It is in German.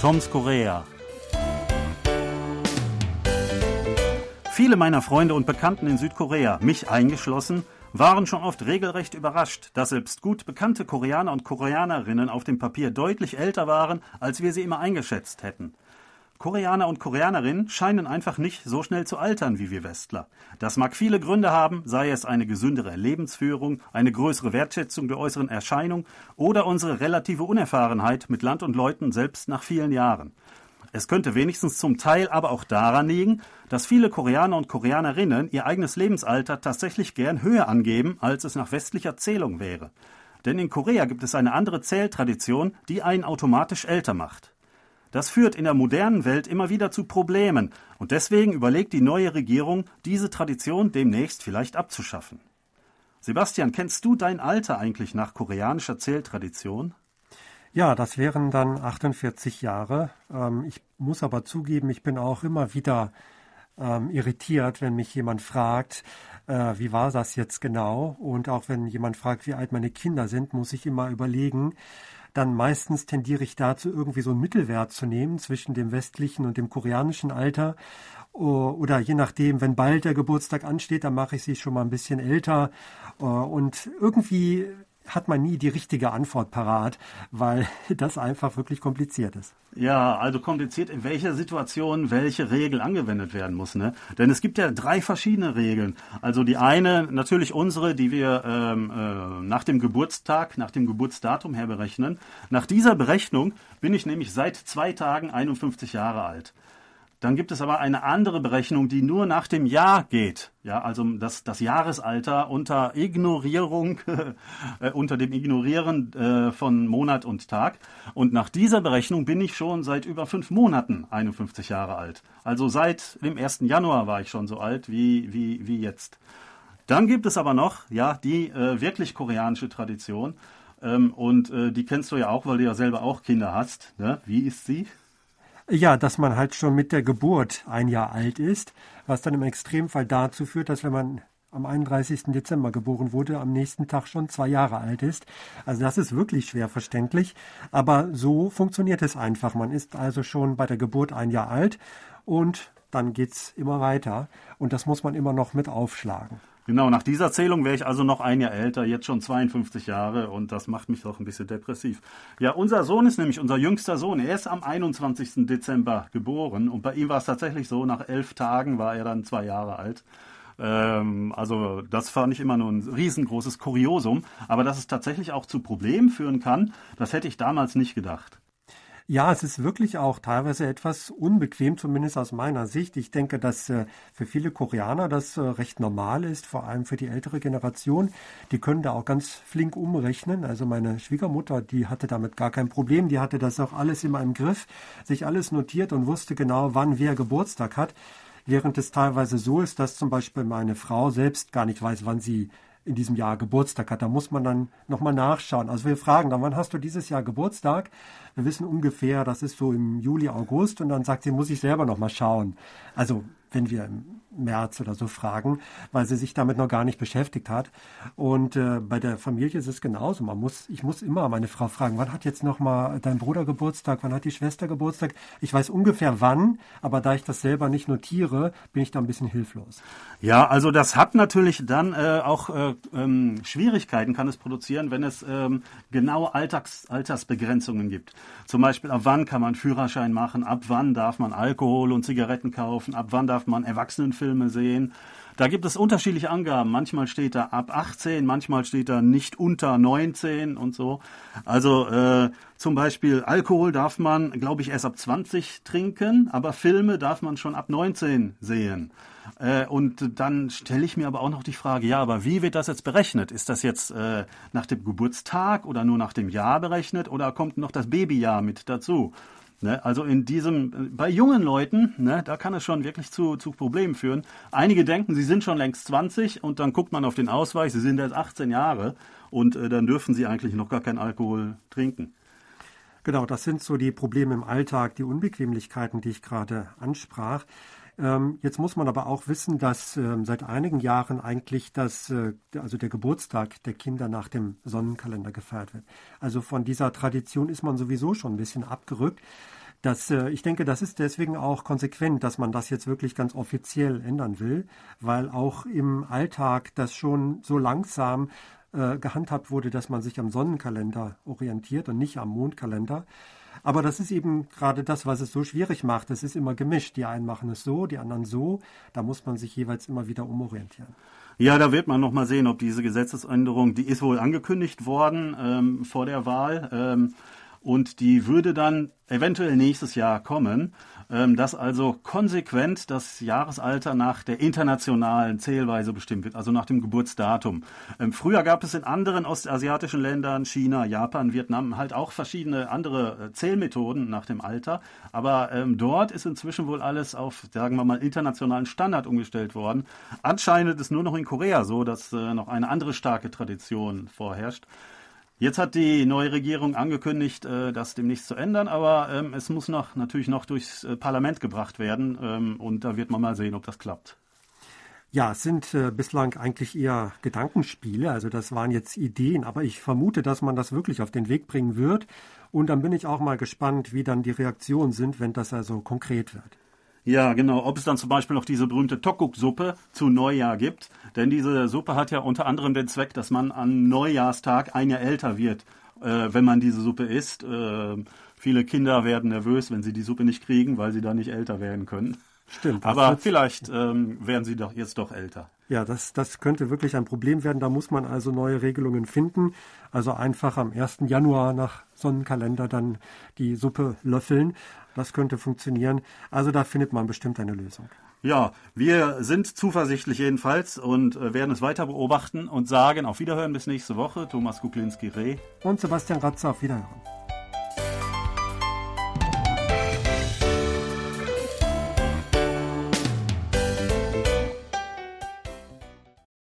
Toms Korea. Viele meiner Freunde und Bekannten in Südkorea, mich eingeschlossen, waren schon oft regelrecht überrascht, dass selbst gut bekannte Koreaner und Koreanerinnen auf dem Papier deutlich älter waren, als wir sie immer eingeschätzt hätten. Koreaner und Koreanerinnen scheinen einfach nicht so schnell zu altern wie wir Westler. Das mag viele Gründe haben, sei es eine gesündere Lebensführung, eine größere Wertschätzung der äußeren Erscheinung oder unsere relative Unerfahrenheit mit Land und Leuten selbst nach vielen Jahren. Es könnte wenigstens zum Teil aber auch daran liegen, dass viele Koreaner und Koreanerinnen ihr eigenes Lebensalter tatsächlich gern höher angeben, als es nach westlicher Zählung wäre. Denn in Korea gibt es eine andere Zähltradition, die einen automatisch älter macht. Das führt in der modernen Welt immer wieder zu Problemen, und deswegen überlegt die neue Regierung, diese Tradition demnächst vielleicht abzuschaffen. Sebastian, kennst du dein Alter eigentlich nach koreanischer Zähltradition? Ja, das wären dann 48 Jahre. Ähm, ich muss aber zugeben, ich bin auch immer wieder ähm, irritiert, wenn mich jemand fragt, äh, wie war das jetzt genau? Und auch wenn jemand fragt, wie alt meine Kinder sind, muss ich immer überlegen. Dann meistens tendiere ich dazu, irgendwie so einen Mittelwert zu nehmen zwischen dem westlichen und dem koreanischen Alter. Oder je nachdem, wenn bald der Geburtstag ansteht, dann mache ich sie schon mal ein bisschen älter. Und irgendwie hat man nie die richtige Antwort parat, weil das einfach wirklich kompliziert ist. Ja, also kompliziert, in welcher Situation welche Regel angewendet werden muss. Ne? Denn es gibt ja drei verschiedene Regeln. Also die eine, natürlich unsere, die wir ähm, äh, nach dem Geburtstag, nach dem Geburtsdatum her berechnen. Nach dieser Berechnung bin ich nämlich seit zwei Tagen 51 Jahre alt. Dann gibt es aber eine andere Berechnung, die nur nach dem Jahr geht. Ja, also das, das Jahresalter unter Ignorierung, äh, unter dem Ignorieren äh, von Monat und Tag. Und nach dieser Berechnung bin ich schon seit über fünf Monaten 51 Jahre alt. Also seit dem 1. Januar war ich schon so alt wie, wie, wie jetzt. Dann gibt es aber noch, ja, die äh, wirklich koreanische Tradition. Ähm, und äh, die kennst du ja auch, weil du ja selber auch Kinder hast. Ne? Wie ist sie? Ja, dass man halt schon mit der Geburt ein Jahr alt ist, was dann im Extremfall dazu führt, dass wenn man am 31. Dezember geboren wurde, am nächsten Tag schon zwei Jahre alt ist. Also das ist wirklich schwer verständlich, aber so funktioniert es einfach. Man ist also schon bei der Geburt ein Jahr alt und dann geht's immer weiter und das muss man immer noch mit aufschlagen. Genau, nach dieser Zählung wäre ich also noch ein Jahr älter, jetzt schon 52 Jahre und das macht mich doch ein bisschen depressiv. Ja, unser Sohn ist nämlich unser jüngster Sohn. Er ist am 21. Dezember geboren und bei ihm war es tatsächlich so, nach elf Tagen war er dann zwei Jahre alt. Ähm, also das fand ich immer nur ein riesengroßes Kuriosum, aber dass es tatsächlich auch zu Problemen führen kann, das hätte ich damals nicht gedacht. Ja, es ist wirklich auch teilweise etwas unbequem, zumindest aus meiner Sicht. Ich denke, dass äh, für viele Koreaner das äh, recht normal ist, vor allem für die ältere Generation. Die können da auch ganz flink umrechnen. Also meine Schwiegermutter, die hatte damit gar kein Problem. Die hatte das auch alles immer im Griff, sich alles notiert und wusste genau, wann wer Geburtstag hat. Während es teilweise so ist, dass zum Beispiel meine Frau selbst gar nicht weiß, wann sie in diesem Jahr Geburtstag hat. Da muss man dann nochmal nachschauen. Also wir fragen dann, wann hast du dieses Jahr Geburtstag? Wir wissen ungefähr, das ist so im Juli, August und dann sagt sie, muss ich selber nochmal schauen. Also wenn wir im März oder so fragen, weil sie sich damit noch gar nicht beschäftigt hat. Und äh, bei der Familie ist es genauso. Man muss, ich muss immer meine Frau fragen, wann hat jetzt noch mal dein Bruder Geburtstag, wann hat die Schwester Geburtstag? Ich weiß ungefähr wann, aber da ich das selber nicht notiere, bin ich da ein bisschen hilflos. Ja, also das hat natürlich dann äh, auch äh, ähm, Schwierigkeiten, kann es produzieren, wenn es ähm, genaue Alltags Altersbegrenzungen gibt. Zum Beispiel, ab wann kann man Führerschein machen, ab wann darf man Alkohol und Zigaretten kaufen, ab wann darf man Erwachsenenfilme sehen. Da gibt es unterschiedliche Angaben. Manchmal steht da ab 18, manchmal steht da nicht unter 19 und so. Also äh, zum Beispiel Alkohol darf man, glaube ich, erst ab 20 trinken, aber Filme darf man schon ab 19 sehen. Äh, und dann stelle ich mir aber auch noch die Frage, ja, aber wie wird das jetzt berechnet? Ist das jetzt äh, nach dem Geburtstag oder nur nach dem Jahr berechnet oder kommt noch das Babyjahr mit dazu? Ne, also in diesem, bei jungen Leuten, ne, da kann es schon wirklich zu, zu Problemen führen. Einige denken, sie sind schon längst 20 und dann guckt man auf den Ausweis, sie sind erst 18 Jahre und äh, dann dürfen sie eigentlich noch gar keinen Alkohol trinken. Genau, das sind so die Probleme im Alltag, die Unbequemlichkeiten, die ich gerade ansprach. Ähm, jetzt muss man aber auch wissen, dass ähm, seit einigen Jahren eigentlich das, äh, also der Geburtstag der Kinder nach dem Sonnenkalender gefeiert wird. Also von dieser Tradition ist man sowieso schon ein bisschen abgerückt. Das, äh, ich denke, das ist deswegen auch konsequent, dass man das jetzt wirklich ganz offiziell ändern will, weil auch im Alltag das schon so langsam äh, gehandhabt wurde, dass man sich am Sonnenkalender orientiert und nicht am Mondkalender. Aber das ist eben gerade das, was es so schwierig macht. Es ist immer gemischt. Die einen machen es so, die anderen so. Da muss man sich jeweils immer wieder umorientieren. Ja, da wird man noch mal sehen, ob diese Gesetzesänderung, die ist wohl angekündigt worden ähm, vor der Wahl. Ähm, und die würde dann eventuell nächstes Jahr kommen, ähm, dass also konsequent das Jahresalter nach der internationalen Zählweise bestimmt wird, also nach dem Geburtsdatum. Ähm, früher gab es in anderen ostasiatischen Ländern, China, Japan, Vietnam, halt auch verschiedene andere äh, Zählmethoden nach dem Alter, aber ähm, dort ist inzwischen wohl alles auf, sagen wir mal, internationalen Standard umgestellt worden. Anscheinend ist nur noch in Korea so, dass äh, noch eine andere starke Tradition vorherrscht. Jetzt hat die neue Regierung angekündigt, äh, das demnächst zu ändern, aber ähm, es muss noch natürlich noch durchs äh, Parlament gebracht werden ähm, und da wird man mal sehen, ob das klappt. Ja, es sind äh, bislang eigentlich eher Gedankenspiele, also das waren jetzt Ideen, aber ich vermute, dass man das wirklich auf den Weg bringen wird und dann bin ich auch mal gespannt, wie dann die Reaktionen sind, wenn das also konkret wird. Ja, genau. Ob es dann zum Beispiel noch diese berühmte Tokuk-Suppe zu Neujahr gibt. Denn diese Suppe hat ja unter anderem den Zweck, dass man am Neujahrstag ein Jahr älter wird, äh, wenn man diese Suppe isst. Äh, viele Kinder werden nervös, wenn sie die Suppe nicht kriegen, weil sie dann nicht älter werden können. Stimmt. Aber vielleicht ähm, werden sie doch jetzt doch älter. Ja, das, das könnte wirklich ein Problem werden. Da muss man also neue Regelungen finden. Also einfach am 1. Januar nach Sonnenkalender dann die Suppe löffeln. Das könnte funktionieren. Also da findet man bestimmt eine Lösung. Ja, wir sind zuversichtlich jedenfalls und äh, werden es weiter beobachten und sagen auf Wiederhören bis nächste Woche. Thomas Kuklinski-Reh und Sebastian Ratzer auf Wiederhören.